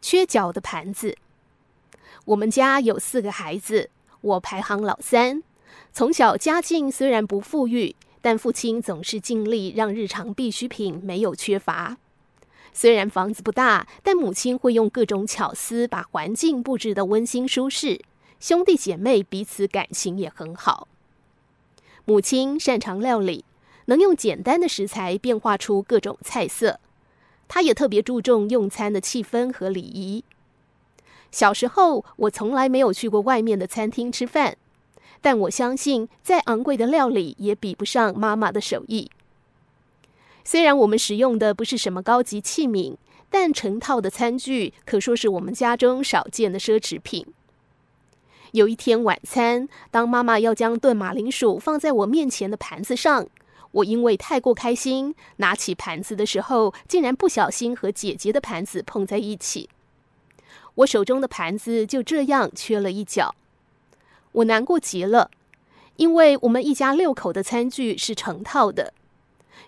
缺角的盘子。我们家有四个孩子，我排行老三。从小家境虽然不富裕，但父亲总是尽力让日常必需品没有缺乏。虽然房子不大，但母亲会用各种巧思把环境布置得温馨舒适。兄弟姐妹彼此感情也很好。母亲擅长料理，能用简单的食材变化出各种菜色。他也特别注重用餐的气氛和礼仪。小时候，我从来没有去过外面的餐厅吃饭。但我相信，再昂贵的料理也比不上妈妈的手艺。虽然我们使用的不是什么高级器皿，但成套的餐具可说是我们家中少见的奢侈品。有一天晚餐，当妈妈要将炖马铃薯放在我面前的盘子上，我因为太过开心，拿起盘子的时候，竟然不小心和姐姐的盘子碰在一起。我手中的盘子就这样缺了一角。我难过极了，因为我们一家六口的餐具是成套的，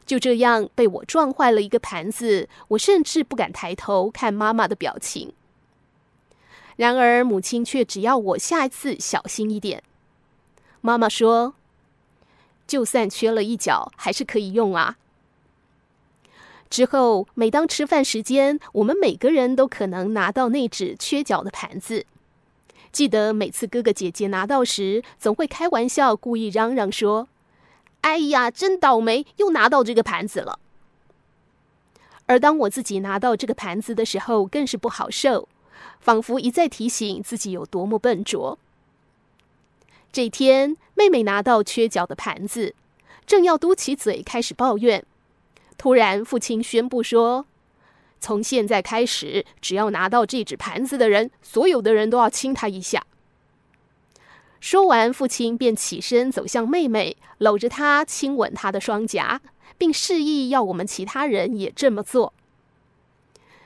就这样被我撞坏了一个盘子，我甚至不敢抬头看妈妈的表情。然而母亲却只要我下一次小心一点。妈妈说：“就算缺了一角，还是可以用啊。”之后，每当吃饭时间，我们每个人都可能拿到那只缺角的盘子。记得每次哥哥姐姐拿到时，总会开玩笑，故意嚷嚷说：“哎呀，真倒霉，又拿到这个盘子了。”而当我自己拿到这个盘子的时候，更是不好受，仿佛一再提醒自己有多么笨拙。这天，妹妹拿到缺角的盘子，正要嘟起嘴开始抱怨，突然父亲宣布说。从现在开始，只要拿到这只盘子的人，所有的人都要亲他一下。说完，父亲便起身走向妹妹，搂着她亲吻她的双颊，并示意要我们其他人也这么做。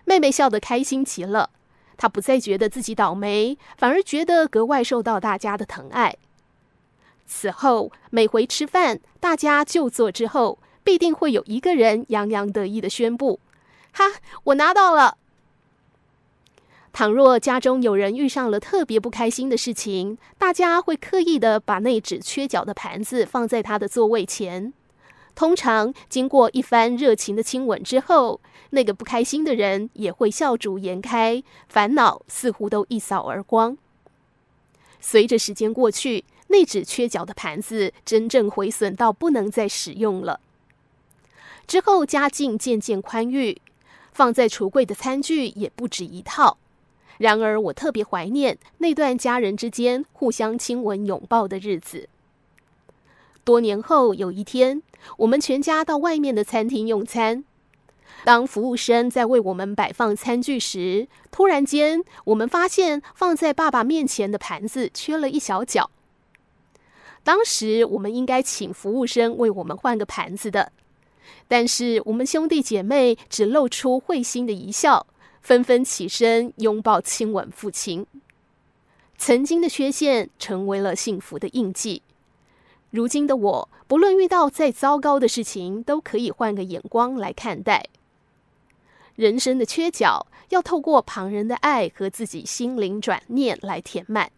妹妹笑得开心极了，她不再觉得自己倒霉，反而觉得格外受到大家的疼爱。此后，每回吃饭，大家就座之后，必定会有一个人洋洋得意的宣布。哈，我拿到了。倘若家中有人遇上了特别不开心的事情，大家会刻意的把那只缺角的盘子放在他的座位前。通常经过一番热情的亲吻之后，那个不开心的人也会笑逐颜开，烦恼似乎都一扫而光。随着时间过去，那只缺角的盘子真正毁损到不能再使用了。之后家境渐渐宽裕。放在橱柜的餐具也不止一套，然而我特别怀念那段家人之间互相亲吻拥抱的日子。多年后，有一天，我们全家到外面的餐厅用餐，当服务生在为我们摆放餐具时，突然间，我们发现放在爸爸面前的盘子缺了一小角。当时我们应该请服务生为我们换个盘子的。但是我们兄弟姐妹只露出会心的一笑，纷纷起身拥抱亲吻父亲。曾经的缺陷成为了幸福的印记。如今的我，不论遇到再糟糕的事情，都可以换个眼光来看待。人生的缺角，要透过旁人的爱和自己心灵转念来填满。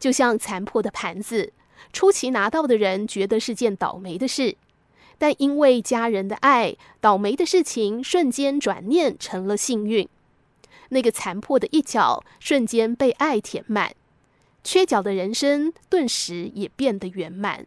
就像残破的盘子，初期拿到的人觉得是件倒霉的事。但因为家人的爱，倒霉的事情瞬间转念成了幸运。那个残破的一角瞬间被爱填满，缺角的人生顿时也变得圆满。